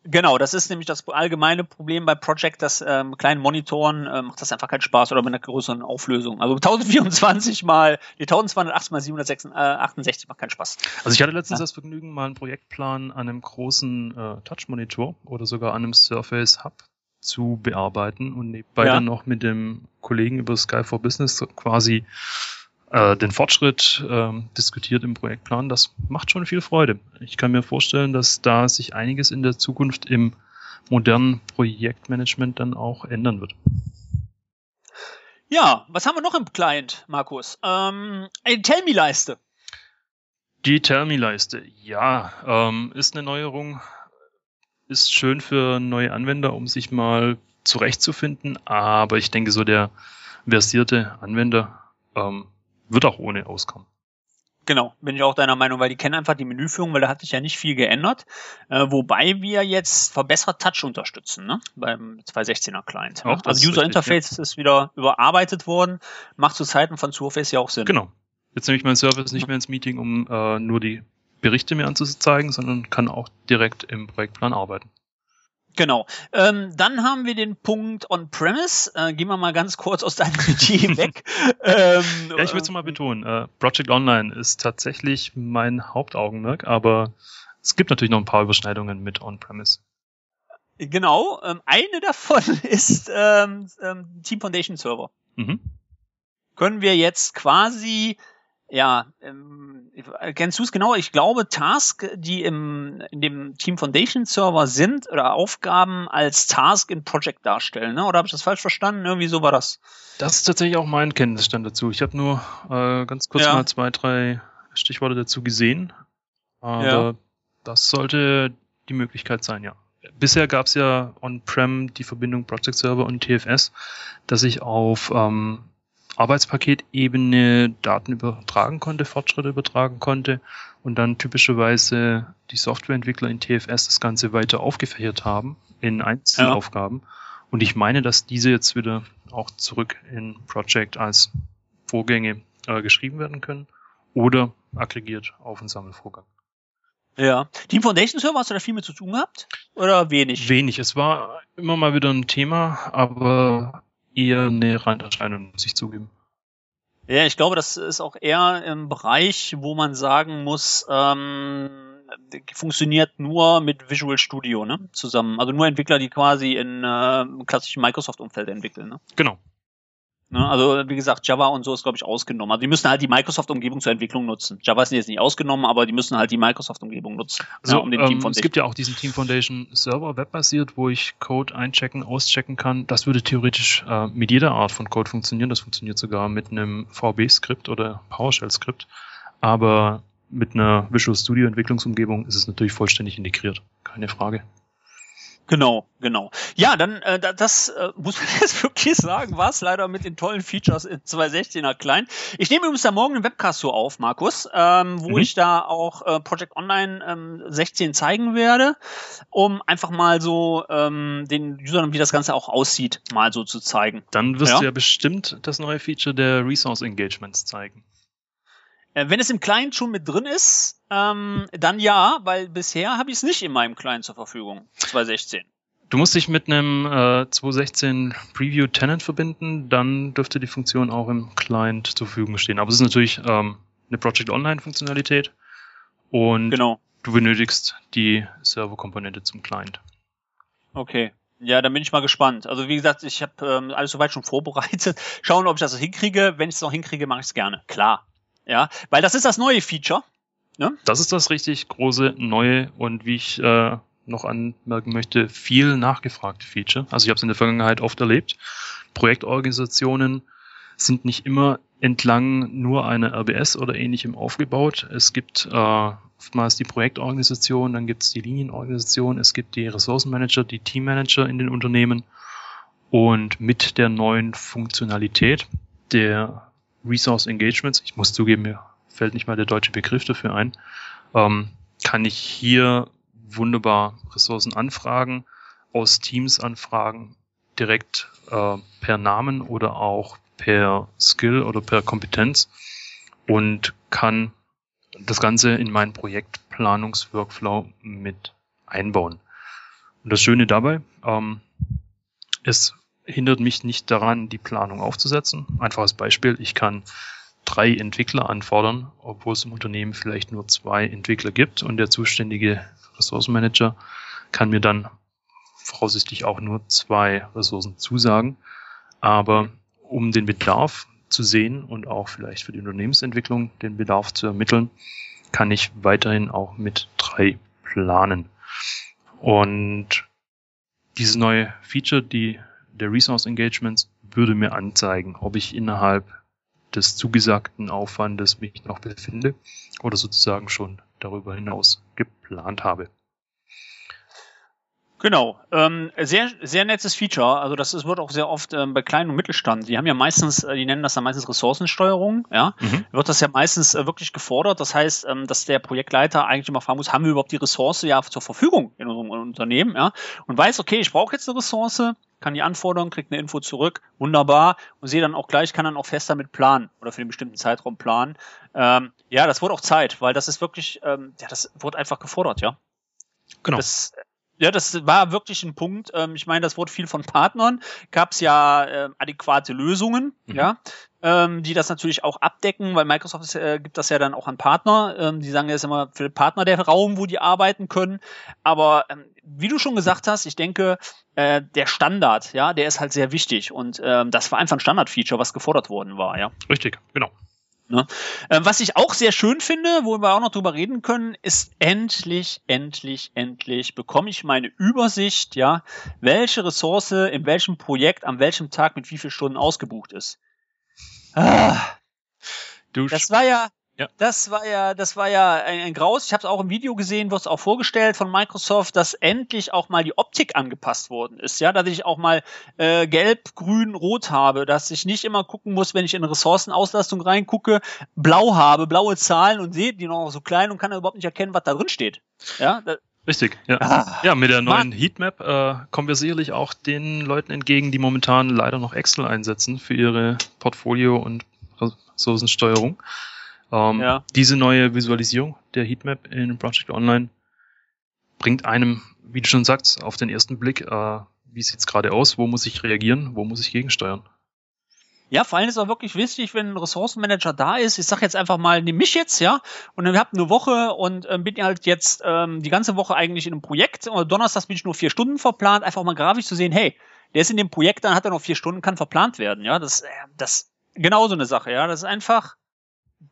Speaker 1: Genau, das ist nämlich das allgemeine Problem bei Project, dass ähm, kleinen Monitoren äh, macht das einfach keinen Spaß oder mit einer größeren Auflösung. Also 1024 mal, die 1280 mal 768 macht keinen Spaß.
Speaker 2: Also ich hatte letztens ja. das Vergnügen, mal einen Projektplan an einem großen äh, Touch-Monitor oder sogar an einem Surface Hub zu bearbeiten und nebenbei ja. dann noch mit dem Kollegen über Sky for Business quasi äh, den Fortschritt äh, diskutiert im Projektplan. Das macht schon viel Freude. Ich kann mir vorstellen, dass da sich einiges in der Zukunft im modernen Projektmanagement dann auch ändern wird.
Speaker 1: Ja, was haben wir noch im Client, Markus? Ähm, eine Tell-Me-Leiste.
Speaker 2: Die Tell-Me-Leiste, ja, ähm, ist eine Neuerung ist schön für neue Anwender, um sich mal zurechtzufinden, aber ich denke, so der versierte Anwender ähm, wird auch ohne auskommen.
Speaker 1: Genau, bin ich auch deiner Meinung, weil die kennen einfach die Menüführung, weil da hat sich ja nicht viel geändert. Äh, wobei wir jetzt verbessert Touch unterstützen, ne? Beim 216er Client. Auch also User richtig, Interface ja. ist wieder überarbeitet worden, macht zu Zeiten von Surface ja auch Sinn.
Speaker 2: Genau. Jetzt nehme ich mein Service nicht mehr ins Meeting, um äh, nur die Berichte mir anzuzeigen, sondern kann auch direkt im Projektplan arbeiten.
Speaker 1: Genau. Ähm, dann haben wir den Punkt On-Premise. Äh, gehen wir mal ganz kurz aus deinem Budget weg.
Speaker 2: ähm, ja, ich will es mal betonen. Äh, Project Online ist tatsächlich mein Hauptaugenmerk, aber es gibt natürlich noch ein paar Überschneidungen mit On-Premise.
Speaker 1: Genau. Ähm, eine davon ist ähm, ähm, Team Foundation Server. Mhm. Können wir jetzt quasi ja, ähm, kennst du es genau? Ich glaube, Task, die im, in dem Team Foundation Server sind oder Aufgaben als Task in Project darstellen, ne? Oder habe ich das falsch verstanden? Irgendwie so war das.
Speaker 2: Das ist tatsächlich auch mein Kenntnisstand dazu. Ich habe nur äh, ganz kurz ja. mal zwei, drei Stichworte dazu gesehen. Aber ja. das sollte die Möglichkeit sein, ja. Bisher gab es ja on-prem die Verbindung Project Server und TFS, dass ich auf ähm, Arbeitspaketebene Daten übertragen konnte, Fortschritte übertragen konnte und dann typischerweise die Softwareentwickler in TFS das Ganze weiter aufgefächert haben in Einzelaufgaben. Ja. Und ich meine, dass diese jetzt wieder auch zurück in Project als Vorgänge äh, geschrieben werden können oder aggregiert auf einen Sammelvorgang.
Speaker 1: Ja. Team Foundation Server, hast du da viel mit zu tun gehabt? Oder wenig?
Speaker 2: Wenig. Es war immer mal wieder ein Thema, aber eher eine Randerscheinung, muss ich zugeben.
Speaker 1: Ja, ich glaube, das ist auch eher im Bereich, wo man sagen muss, ähm, funktioniert nur mit Visual Studio ne? zusammen. Also nur Entwickler, die quasi in äh, klassischen Microsoft-Umfeld entwickeln. Ne?
Speaker 2: Genau.
Speaker 1: Ne? Also wie gesagt, Java und so ist, glaube ich, ausgenommen. Also die müssen halt die Microsoft-Umgebung zur Entwicklung nutzen. Java ist jetzt nicht ausgenommen, aber die müssen halt die Microsoft-Umgebung nutzen.
Speaker 2: Also, ja, um den ähm, Team Foundation. Es gibt ja auch diesen Team Foundation Server webbasiert, wo ich Code einchecken, auschecken kann. Das würde theoretisch äh, mit jeder Art von Code funktionieren. Das funktioniert sogar mit einem VB-Skript oder PowerShell-Skript. Aber mit einer Visual Studio Entwicklungsumgebung ist es natürlich vollständig integriert. Keine Frage.
Speaker 1: Genau, genau. Ja, dann äh, das äh, muss man jetzt wirklich sagen, war es leider mit den tollen Features in 216er klein. Ich nehme übrigens da morgen einen Webcast so auf, Markus, ähm, wo mhm. ich da auch äh, Project Online ähm, 16 zeigen werde, um einfach mal so ähm, den Usern, wie das Ganze auch aussieht, mal so zu zeigen.
Speaker 2: Dann wirst ja? du ja bestimmt das neue Feature der Resource Engagements zeigen.
Speaker 1: Äh, wenn es im Client schon mit drin ist, ähm, dann ja, weil bisher habe ich es nicht in meinem Client zur Verfügung. 216.
Speaker 2: Du musst dich mit einem äh, 216 Preview Tenant verbinden, dann dürfte die Funktion auch im Client zur Verfügung stehen. Aber es ist natürlich ähm, eine Project Online Funktionalität und genau. du benötigst die Server-Komponente zum Client.
Speaker 1: Okay. Ja, dann bin ich mal gespannt. Also wie gesagt, ich habe ähm, alles soweit schon vorbereitet. Schauen, ob ich das hinkriege. Wenn ich es noch hinkriege, mache ich es gerne. Klar. Ja, weil das ist das neue Feature.
Speaker 2: Ne? Das ist das richtig große neue und wie ich äh, noch anmerken möchte, viel nachgefragte Feature. Also ich habe es in der Vergangenheit oft erlebt. Projektorganisationen sind nicht immer entlang nur einer RBS oder ähnlichem aufgebaut. Es gibt äh, oftmals die Projektorganisation, dann gibt es die Linienorganisation, es gibt die Ressourcenmanager, die Teammanager in den Unternehmen. Und mit der neuen Funktionalität der Resource Engagements, ich muss zugeben, mir fällt nicht mal der deutsche Begriff dafür ein, ähm, kann ich hier wunderbar Ressourcen anfragen, aus Teams anfragen, direkt äh, per Namen oder auch per Skill oder per Kompetenz und kann das Ganze in meinen Projektplanungsworkflow mit einbauen. Und das Schöne dabei, ähm, es hindert mich nicht daran, die Planung aufzusetzen. Einfaches Beispiel, ich kann drei Entwickler anfordern, obwohl es im Unternehmen vielleicht nur zwei Entwickler gibt und der zuständige Ressourcenmanager kann mir dann voraussichtlich auch nur zwei Ressourcen zusagen. Aber um den Bedarf zu sehen und auch vielleicht für die Unternehmensentwicklung den Bedarf zu ermitteln, kann ich weiterhin auch mit drei planen. Und dieses neue Feature, die der Resource Engagements würde mir anzeigen, ob ich innerhalb des zugesagten Aufwandes mich noch befinde oder sozusagen schon darüber hinaus geplant habe.
Speaker 1: Genau, ähm, sehr sehr nettes Feature. Also das ist, wird auch sehr oft ähm, bei kleinen und Mittelstand. Die haben ja meistens, äh, die nennen das dann meistens Ressourcensteuerung. Ja, mhm. wird das ja meistens äh, wirklich gefordert. Das heißt, ähm, dass der Projektleiter eigentlich immer fragen muss, haben wir überhaupt die Ressource ja zur Verfügung in unserem Unternehmen? Ja, und weiß, okay, ich brauche jetzt eine Ressource, kann die anfordern, kriegt eine Info zurück, wunderbar und sehe dann auch gleich, kann dann auch fest damit planen oder für einen bestimmten Zeitraum planen. Ähm, ja, das wurde auch Zeit, weil das ist wirklich, ähm, ja, das wurde einfach gefordert, ja. Genau. Das, ja, das war wirklich ein Punkt. Ähm, ich meine, das wurde viel von Partnern. Gab es ja äh, adäquate Lösungen, mhm. ja, ähm, die das natürlich auch abdecken, weil Microsoft äh, gibt das ja dann auch an Partner. Ähm, die sagen, ja ist immer für Partner der Raum, wo die arbeiten können. Aber ähm, wie du schon gesagt hast, ich denke, äh, der Standard, ja, der ist halt sehr wichtig. Und ähm, das war einfach ein Standardfeature, was gefordert worden war, ja.
Speaker 2: Richtig, genau.
Speaker 1: Ne? Ähm, was ich auch sehr schön finde, wo wir auch noch drüber reden können, ist endlich, endlich, endlich bekomme ich meine Übersicht, ja, welche Ressource in welchem Projekt an welchem Tag mit wie vielen Stunden ausgebucht ist. Ah, du das war ja, Ja. Das war ja, das war ja ein, ein Graus. Ich habe es auch im Video gesehen, wird es auch vorgestellt von Microsoft, dass endlich auch mal die Optik angepasst worden ist. Ja, dass ich auch mal äh, gelb, grün, rot habe, dass ich nicht immer gucken muss, wenn ich in Ressourcenauslastung reingucke, blau habe, blaue Zahlen und sehe die noch so klein und kann überhaupt nicht erkennen, was da drin steht. Ja,
Speaker 2: das, Richtig, ja. Ah, ja, mit der neuen Heatmap äh, kommen wir sicherlich auch den Leuten entgegen, die momentan leider noch Excel einsetzen für ihre Portfolio- und Ressourcensteuerung. Ähm, ja. Diese neue Visualisierung der Heatmap in Project Online bringt einem, wie du schon sagst, auf den ersten Blick, äh, wie sieht's gerade aus, wo muss ich reagieren, wo muss ich gegensteuern.
Speaker 1: Ja, vor allem ist auch wirklich wichtig, wenn ein Ressourcenmanager da ist. Ich sag jetzt einfach mal, nimm mich jetzt, ja, und dann habt eine Woche und ähm, bin halt jetzt ähm, die ganze Woche eigentlich in einem Projekt. Und Donnerstag bin ich nur vier Stunden verplant, einfach mal grafisch zu sehen, hey, der ist in dem Projekt, dann hat er noch vier Stunden, kann verplant werden. Ja, das, äh, das genau so eine Sache. Ja, das ist einfach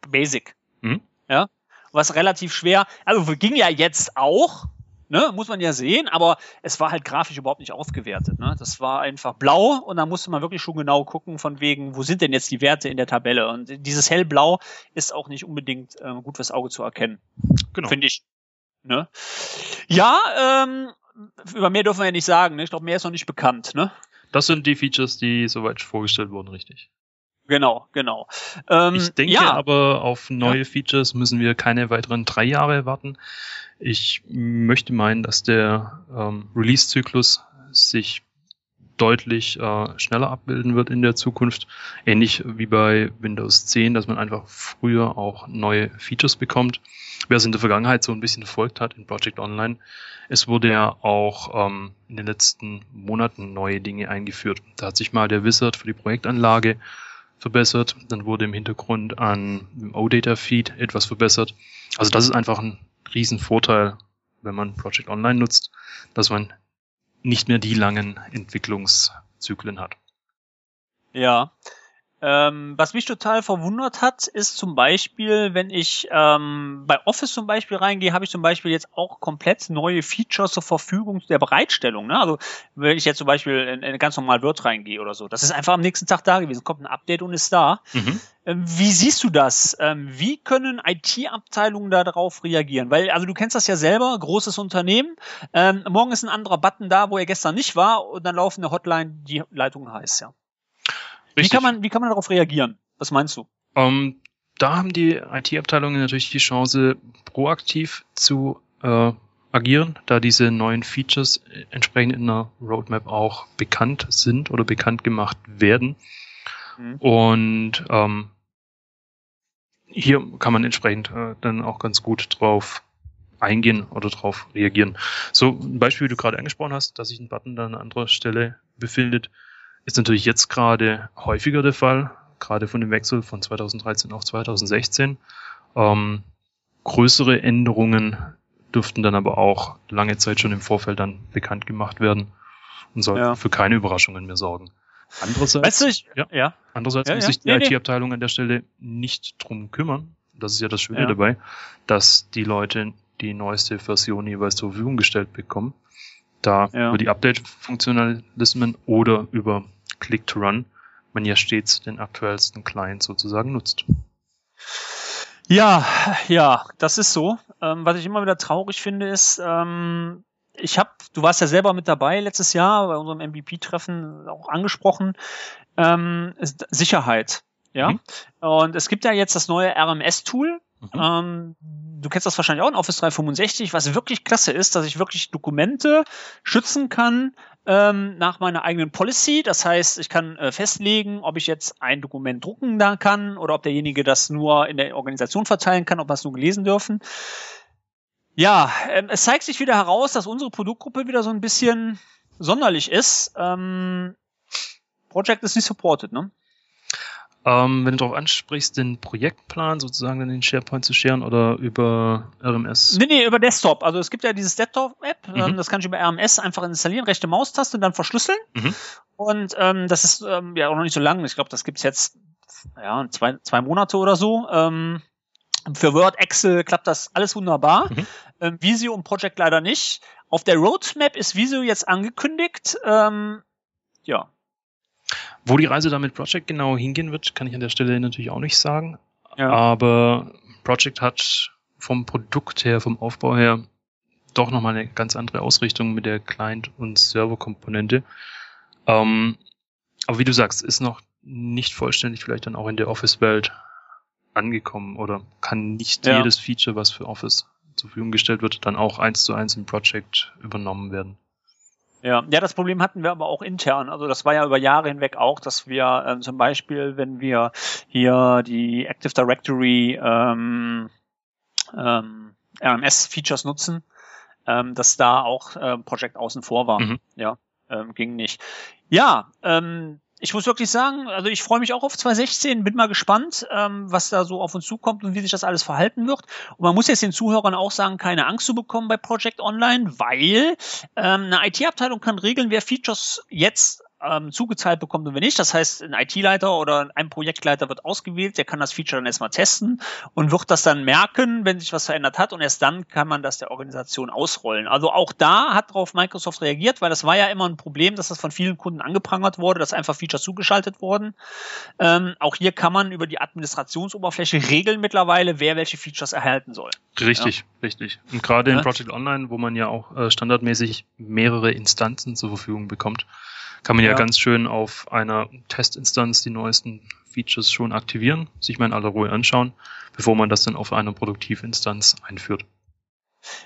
Speaker 1: basic. Mhm. Ja, was relativ schwer. Also ging ja jetzt auch, ne, muss man ja sehen, aber es war halt grafisch überhaupt nicht ausgewertet. Ne? Das war einfach blau und da musste man wirklich schon genau gucken, von wegen, wo sind denn jetzt die Werte in der Tabelle? Und dieses hellblau ist auch nicht unbedingt äh, gut fürs Auge zu erkennen. Genau. Finde ich. Ne? Ja, ähm, über mehr dürfen wir ja nicht sagen. Ne? Ich glaube, mehr ist noch nicht bekannt. Ne?
Speaker 2: Das sind die Features, die soweit vorgestellt wurden, richtig.
Speaker 1: Genau, genau.
Speaker 2: Ähm, ich denke ja. aber, auf neue. Features müssen wir keine weiteren drei Jahre warten. Ich möchte meinen, dass der ähm, Release-Zyklus sich deutlich äh, schneller abbilden wird in der Zukunft. Ähnlich wie bei Windows 10, dass man einfach früher auch neue Features bekommt. Wer es in der Vergangenheit so ein bisschen verfolgt hat in Project Online, es wurde ja auch ähm, in den letzten Monaten neue Dinge eingeführt. Da hat sich mal der Wizard für die Projektanlage verbessert. Dann wurde im Hintergrund an dem OData-Feed etwas verbessert. Also das ist einfach ein Riesenvorteil, wenn man Project Online nutzt, dass man nicht mehr die langen Entwicklungszyklen hat.
Speaker 1: Ja, ähm, was mich total verwundert hat, ist zum Beispiel, wenn ich ähm, bei Office zum Beispiel reingehe, habe ich zum Beispiel jetzt auch komplett neue Features zur Verfügung der Bereitstellung. Ne? Also wenn ich jetzt zum Beispiel in, in ganz normal Word reingehe oder so, das ist einfach am nächsten Tag da gewesen, kommt ein Update und ist da. Mhm. Ähm, wie siehst du das? Ähm, wie können IT-Abteilungen da darauf reagieren? Weil, also du kennst das ja selber, großes Unternehmen, ähm, morgen ist ein anderer Button da, wo er gestern nicht war und dann laufen eine Hotline, die Leitung heißt, ja. Wie kann man, wie kann man darauf reagieren? Was meinst du?
Speaker 2: Um, ähm, da haben die IT-Abteilungen natürlich die Chance, proaktiv zu äh, agieren, da diese neuen Features entsprechend in der Roadmap auch bekannt sind oder bekannt gemacht werden. Mhm. Und ähm, hier kann man entsprechend äh, dann auch ganz gut drauf eingehen oder drauf reagieren. So ein Beispiel, wie du gerade angesprochen hast, dass sich ein Button dann an anderer Stelle befindet, ist natürlich jetzt gerade häufiger der Fall, gerade von dem Wechsel von 2013 auf 2016. Ähm, größere Änderungen dürften dann aber auch lange Zeit schon im Vorfeld dann bekannt gemacht werden und sollten ja. für keine Überraschungen mehr sorgen. Andererseits, weißt du, ich, ja, ja. andererseits ja, muss sich die nee, IT-Abteilung an der Stelle nicht drum kümmern. Das ist ja das Schöne dabei, dass die Leute die neueste Version jeweils zur Verfügung gestellt bekommen da ja. über die Update-Funktionalismen oder über Click-to-Run man ja stets den aktuellsten Client sozusagen nutzt.
Speaker 1: Ja, ja, das ist so. Ähm, was ich immer wieder traurig finde, ist, ähm, ich habe, du warst ja selber mit dabei letztes Jahr bei unserem MVP-Treffen auch angesprochen, ähm, Sicherheit. Ja. Mhm. Und es gibt ja jetzt das neue RMS-Tool, Mhm. Ähm, du kennst das wahrscheinlich auch in Office 365, was wirklich klasse ist, dass ich wirklich Dokumente schützen kann ähm, nach meiner eigenen Policy. Das heißt, ich kann äh, festlegen, ob ich jetzt ein Dokument drucken da kann oder ob derjenige das nur in der Organisation verteilen kann, ob wir es nur gelesen dürfen. Ja, ähm, es zeigt sich wieder heraus, dass unsere Produktgruppe wieder so ein bisschen sonderlich ist. Ähm, Project ist nicht supported, ne?
Speaker 2: Ähm, wenn du darauf ansprichst, den Projektplan sozusagen in den SharePoint zu scheren oder über RMS?
Speaker 1: Nee, nee, über Desktop. Also es gibt ja dieses Desktop-App, mhm. ähm, das kann ich über RMS einfach installieren, rechte Maustaste und dann verschlüsseln. Mhm. Und ähm, das ist ähm, ja auch noch nicht so lang. Ich glaube, das gibt's jetzt ja, zwei, zwei Monate oder so. Ähm, für Word, Excel klappt das alles wunderbar. Mhm. Ähm, Visio und Project leider nicht. Auf der Roadmap ist Visio jetzt angekündigt. Ähm, ja,
Speaker 2: wo die Reise da mit Project genau hingehen wird, kann ich an der Stelle natürlich auch nicht sagen. Ja. Aber Project hat vom Produkt her, vom Aufbau her, doch nochmal eine ganz andere Ausrichtung mit der Client- und Server-Komponente. Ähm, aber wie du sagst, ist noch nicht vollständig vielleicht dann auch in der Office-Welt angekommen oder kann nicht ja. jedes Feature, was für Office zur Verfügung gestellt wird, dann auch eins zu eins im Project übernommen werden.
Speaker 1: Ja, ja, das Problem hatten wir aber auch intern. Also das war ja über Jahre hinweg auch, dass wir ähm, zum Beispiel, wenn wir hier die Active Directory ähm, ähm, RMS-Features nutzen, ähm, dass da auch äh, Project außen vor war. Mhm. Ja, ähm, ging nicht. Ja, ähm, ich muss wirklich sagen, also ich freue mich auch auf 2016, bin mal gespannt, ähm, was da so auf uns zukommt und wie sich das alles verhalten wird. Und man muss jetzt den Zuhörern auch sagen, keine Angst zu bekommen bei Project Online, weil ähm, eine IT-Abteilung kann regeln, wer Features jetzt ähm, zugezahlt bekommt und wenn nicht. Das heißt, ein IT-Leiter oder ein Projektleiter wird ausgewählt, der kann das Feature dann erstmal testen und wird das dann merken, wenn sich was verändert hat und erst dann kann man das der Organisation ausrollen. Also auch da hat darauf Microsoft reagiert, weil das war ja immer ein Problem, dass das von vielen Kunden angeprangert wurde, dass einfach Features zugeschaltet wurden. Ähm, auch hier kann man über die Administrationsoberfläche regeln mittlerweile, wer welche Features erhalten soll.
Speaker 2: Richtig, ja. richtig. Und gerade in Project Online, wo man ja auch äh, standardmäßig mehrere Instanzen zur Verfügung bekommt, kann man ja. ja ganz schön auf einer Testinstanz die neuesten Features schon aktivieren, sich mal in aller Ruhe anschauen, bevor man das dann auf einer Produktivinstanz einführt.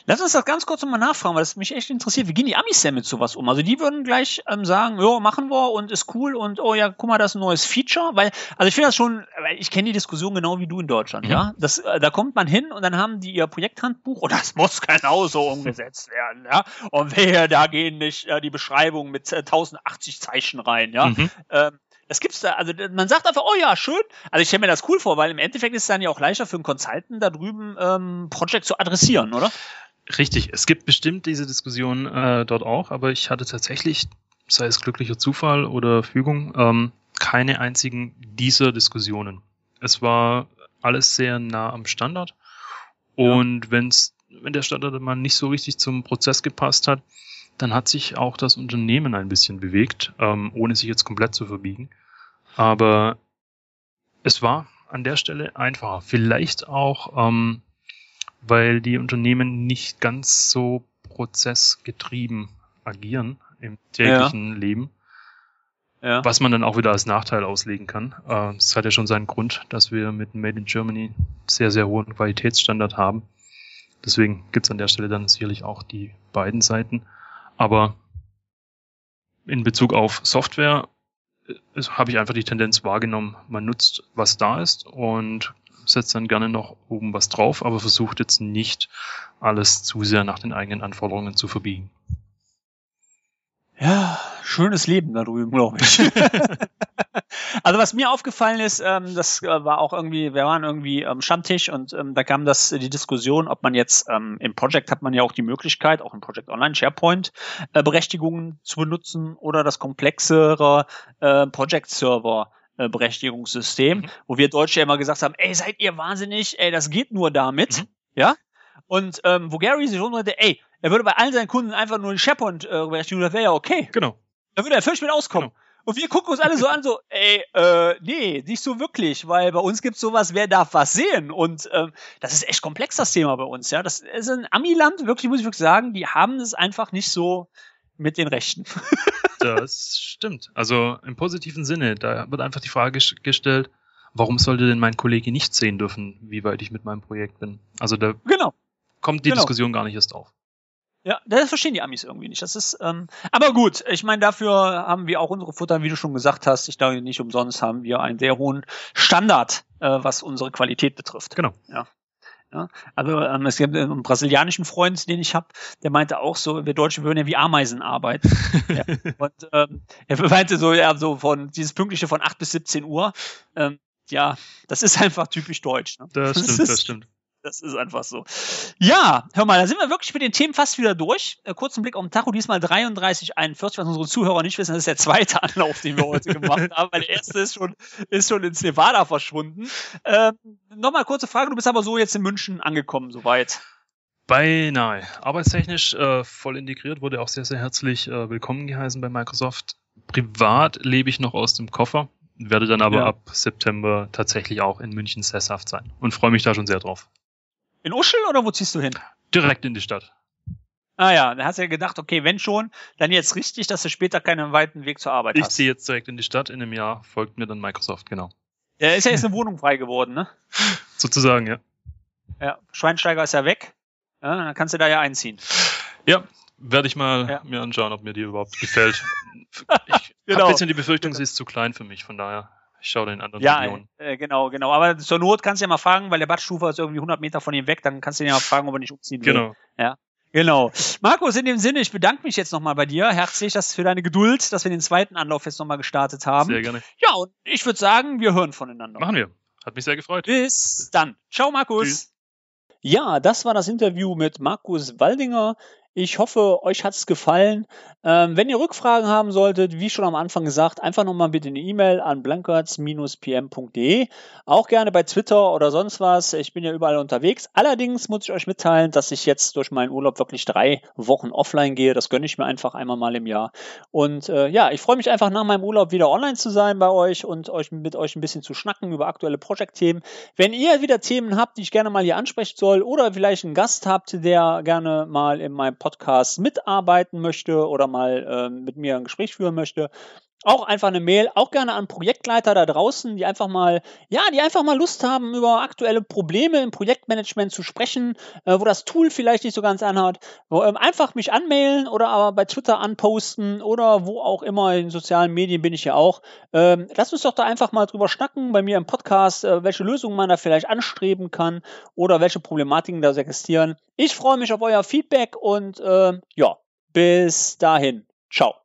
Speaker 1: Lass uns das ganz kurz nochmal nachfragen, weil das mich echt interessiert. Wie gehen die Amis denn mit sowas um? Also die würden gleich ähm, sagen, ja, machen wir und ist cool und oh ja, guck mal, das ist ein neues Feature. Weil, also ich finde das schon, weil ich kenne die Diskussion genau wie du in Deutschland, mhm. ja. Das, äh, da kommt man hin und dann haben die ihr Projekthandbuch und das muss genauso umgesetzt werden, ja. Und wer da gehen nicht äh, die Beschreibung mit äh, 1080 Zeichen rein, ja. Mhm. Ähm, das gibt's da, also man sagt einfach, oh ja, schön. Also ich stelle mir das cool vor, weil im Endeffekt ist es dann ja auch leichter für einen Consultant da drüben ähm, Project zu adressieren, oder?
Speaker 2: Richtig, es gibt bestimmt diese Diskussion äh, dort auch, aber ich hatte tatsächlich, sei es glücklicher Zufall oder Fügung, ähm, keine einzigen dieser Diskussionen. Es war alles sehr nah am Standard und ja. wenn's, wenn der Standard mal nicht so richtig zum Prozess gepasst hat, dann hat sich auch das Unternehmen ein bisschen bewegt, ähm, ohne sich jetzt komplett zu verbiegen. Aber es war an der Stelle einfacher. Vielleicht auch, ähm, weil die Unternehmen nicht ganz so prozessgetrieben agieren im täglichen ja. Leben. Ja. Was man dann auch wieder als Nachteil auslegen kann. Äh, es hat ja schon seinen Grund, dass wir mit Made in Germany sehr, sehr hohen Qualitätsstandard haben. Deswegen gibt's an der Stelle dann sicherlich auch die beiden Seiten. Aber in Bezug auf Software äh, habe ich einfach die Tendenz wahrgenommen, man nutzt, was da ist und setzt dann gerne noch oben was drauf, aber versucht jetzt nicht alles zu sehr nach den eigenen Anforderungen zu verbiegen.
Speaker 1: Ja, schönes Leben da drüben, glaube ich. also was mir aufgefallen ist, ähm, das äh, war auch irgendwie, wir waren irgendwie am Stammtisch und ähm, da kam das die Diskussion, ob man jetzt ähm, im Project hat man ja auch die Möglichkeit, auch im Project Online SharePoint äh, Berechtigungen zu benutzen oder das komplexere äh, Project Server äh, Berechtigungssystem, mhm. wo wir Deutsche immer gesagt haben, ey, seid ihr wahnsinnig, ey, das geht nur damit, mhm. ja? Und ähm, wo Gary sich meinte, ey, er würde bei allen seinen Kunden einfach nur die SharePoint-Berechtigung, äh, das wäre ja okay.
Speaker 2: Genau.
Speaker 1: Da würde er völlig mit auskommen. Genau. Und wir gucken uns alle so an, so, ey, äh, nee, nicht so wirklich, weil bei uns gibt's sowas, wer darf was sehen? Und ähm, das ist echt komplex, das Thema bei uns, ja. Das ist ein Amiland, wirklich, muss ich wirklich sagen, die haben es einfach nicht so mit den Rechten.
Speaker 2: das stimmt. Also im positiven Sinne, da wird einfach die Frage gestellt, warum sollte denn mein Kollege nicht sehen dürfen, wie weit ich mit meinem Projekt bin? Also da
Speaker 1: genau.
Speaker 2: Kommt die genau. Diskussion gar nicht erst auf.
Speaker 1: Ja, das verstehen die Amis irgendwie nicht. Das ist, ähm, aber gut, ich meine, dafür haben wir auch unsere Futter, wie du schon gesagt hast. Ich glaube, nicht umsonst haben wir einen sehr hohen Standard, äh, was unsere Qualität betrifft.
Speaker 2: Genau.
Speaker 1: Ja. Ja, also ähm, es gibt einen brasilianischen Freund, den ich habe, der meinte auch so, wir Deutsche würden ja wie Ameisen arbeiten. ja. Und ähm, er meinte so, ja, so von dieses pünktliche von 8 bis 17 Uhr. Ähm, ja, das ist einfach typisch deutsch.
Speaker 2: Ne? Das stimmt, das, das stimmt.
Speaker 1: Das ist einfach so. Ja, hör mal, da sind wir wirklich mit den Themen fast wieder durch. Äh, kurzen Blick auf den Tacho, diesmal 3341, was unsere Zuhörer nicht wissen, das ist der zweite Anlauf, den wir heute gemacht haben, weil der erste ist schon, ist schon ins Nevada verschwunden. Ähm, Nochmal kurze Frage, du bist aber so jetzt in München angekommen, soweit.
Speaker 2: Beinahe. Arbeitstechnisch äh, voll integriert, wurde auch sehr, sehr herzlich äh, willkommen geheißen bei Microsoft. Privat lebe ich noch aus dem Koffer. werde dann aber ja. ab September tatsächlich auch in München sesshaft sein und freue mich da schon sehr drauf.
Speaker 1: In Uschel oder wo ziehst du hin?
Speaker 2: Direkt in die Stadt.
Speaker 1: Ah ja, da hast du ja gedacht, okay, wenn schon, dann jetzt richtig, dass du später keinen weiten Weg zur Arbeit
Speaker 2: ich
Speaker 1: hast.
Speaker 2: Ich ziehe jetzt direkt in die Stadt, in einem Jahr folgt mir dann Microsoft, genau.
Speaker 1: Ja, ist ja jetzt eine Wohnung frei geworden, ne?
Speaker 2: Sozusagen, ja.
Speaker 1: Ja, Schweinsteiger ist ja weg. Ja, dann kannst du da ja einziehen.
Speaker 2: Ja, werde ich mal ja. mir anschauen, ob mir die überhaupt gefällt. Ich genau. habe ein bisschen die Befürchtung, sie ist zu klein für mich, von daher. Ich schaue in anderen
Speaker 1: ja, Regionen. Äh, genau, genau. Aber zur Not kannst du ja mal fragen, weil der Badstufer ist irgendwie 100 Meter von ihm weg, dann kannst du ihn ja mal fragen, ob er nicht umziehen will.
Speaker 2: Genau.
Speaker 1: Ja. Genau. Markus, in dem Sinne, ich bedanke mich jetzt nochmal bei dir. Herzlich das für deine Geduld, dass wir den zweiten Anlauf jetzt nochmal gestartet haben.
Speaker 2: Sehr gerne.
Speaker 1: Ja, und ich würde sagen, wir hören voneinander.
Speaker 2: Machen wir. Hat mich sehr gefreut.
Speaker 1: Bis dann. Ciao, Markus. Tschüss. Ja, das war das Interview mit Markus Waldinger. Ich hoffe, euch hat es gefallen. Ähm, wenn ihr Rückfragen haben solltet, wie schon am Anfang gesagt, einfach nochmal bitte eine E-Mail an blankertz-pm.de. Auch gerne bei Twitter oder sonst was. Ich bin ja überall unterwegs. Allerdings muss ich euch mitteilen, dass ich jetzt durch meinen Urlaub wirklich drei Wochen offline gehe. Das gönne ich mir einfach einmal mal im Jahr. Und äh, ja, ich freue mich einfach nach meinem Urlaub wieder online zu sein bei euch und euch mit euch ein bisschen zu schnacken über aktuelle Projektthemen. Wenn ihr wieder Themen habt, die ich gerne mal hier ansprechen soll oder vielleicht einen Gast habt, der gerne mal in meinem Podcast mitarbeiten möchte oder mal äh, mit mir ein Gespräch führen möchte, auch einfach eine Mail, auch gerne an Projektleiter da draußen, die einfach mal, ja, die einfach mal Lust haben, über aktuelle Probleme im Projektmanagement zu sprechen, äh, wo das Tool vielleicht nicht so ganz anhat, wo, ähm, einfach mich anmailen oder aber bei Twitter anposten oder wo auch immer, in sozialen Medien bin ich ja auch. Ähm, lasst uns doch da einfach mal drüber schnacken bei mir im Podcast, äh, welche Lösungen man da vielleicht anstreben kann oder welche Problematiken da existieren. Ich freue mich auf euer Feedback und äh, ja, bis dahin. Ciao.